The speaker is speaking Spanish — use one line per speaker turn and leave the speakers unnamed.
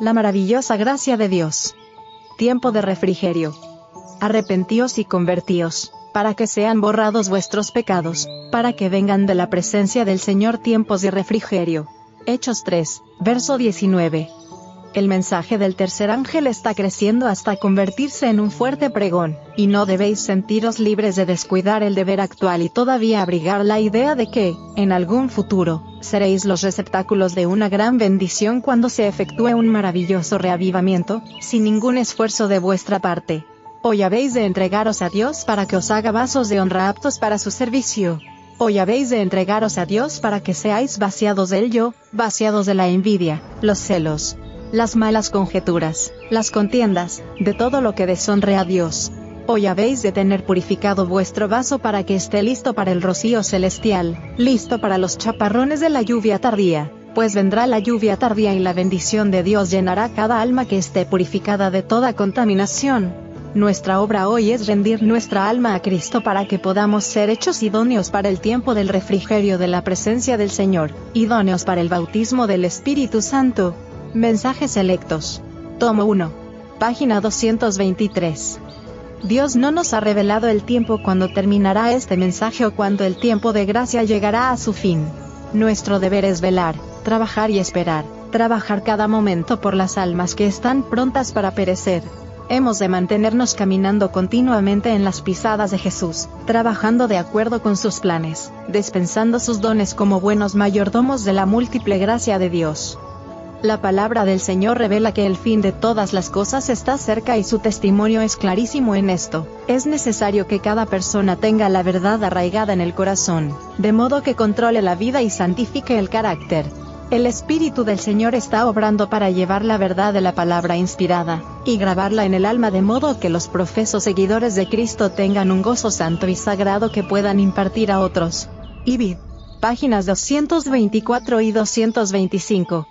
La maravillosa gracia de Dios. Tiempo de refrigerio. Arrepentíos y convertíos, para que sean borrados vuestros pecados, para que vengan de la presencia del Señor tiempos de refrigerio. Hechos 3, verso 19. El mensaje del tercer ángel está creciendo hasta convertirse en un fuerte pregón, y no debéis sentiros libres de descuidar el deber actual y todavía abrigar la idea de que, en algún futuro, seréis los receptáculos de una gran bendición cuando se efectúe un maravilloso reavivamiento, sin ningún esfuerzo de vuestra parte. Hoy habéis de entregaros a Dios para que os haga vasos de honra aptos para su servicio. Hoy habéis de entregaros a Dios para que seáis vaciados del yo, vaciados de la envidia, los celos, las malas conjeturas, las contiendas, de todo lo que deshonre a Dios. Hoy habéis de tener purificado vuestro vaso para que esté listo para el rocío celestial, listo para los chaparrones de la lluvia tardía, pues vendrá la lluvia tardía y la bendición de Dios llenará cada alma que esté purificada de toda contaminación. Nuestra obra hoy es rendir nuestra alma a Cristo para que podamos ser hechos idóneos para el tiempo del refrigerio de la presencia del Señor, idóneos para el bautismo del Espíritu Santo, Mensajes selectos. Tomo 1. Página 223. Dios no nos ha revelado el tiempo cuando terminará este mensaje o cuando el tiempo de gracia llegará a su fin. Nuestro deber es velar, trabajar y esperar, trabajar cada momento por las almas que están prontas para perecer. Hemos de mantenernos caminando continuamente en las pisadas de Jesús, trabajando de acuerdo con sus planes, dispensando sus dones como buenos mayordomos de la múltiple gracia de Dios. La palabra del Señor revela que el fin de todas las cosas está cerca y su testimonio es clarísimo en esto. Es necesario que cada persona tenga la verdad arraigada en el corazón, de modo que controle la vida y santifique el carácter. El Espíritu del Señor está obrando para llevar la verdad de la palabra inspirada, y grabarla en el alma de modo que los profesos seguidores de Cristo tengan un gozo santo y sagrado que puedan impartir a otros. Ibid. Páginas 224 y 225.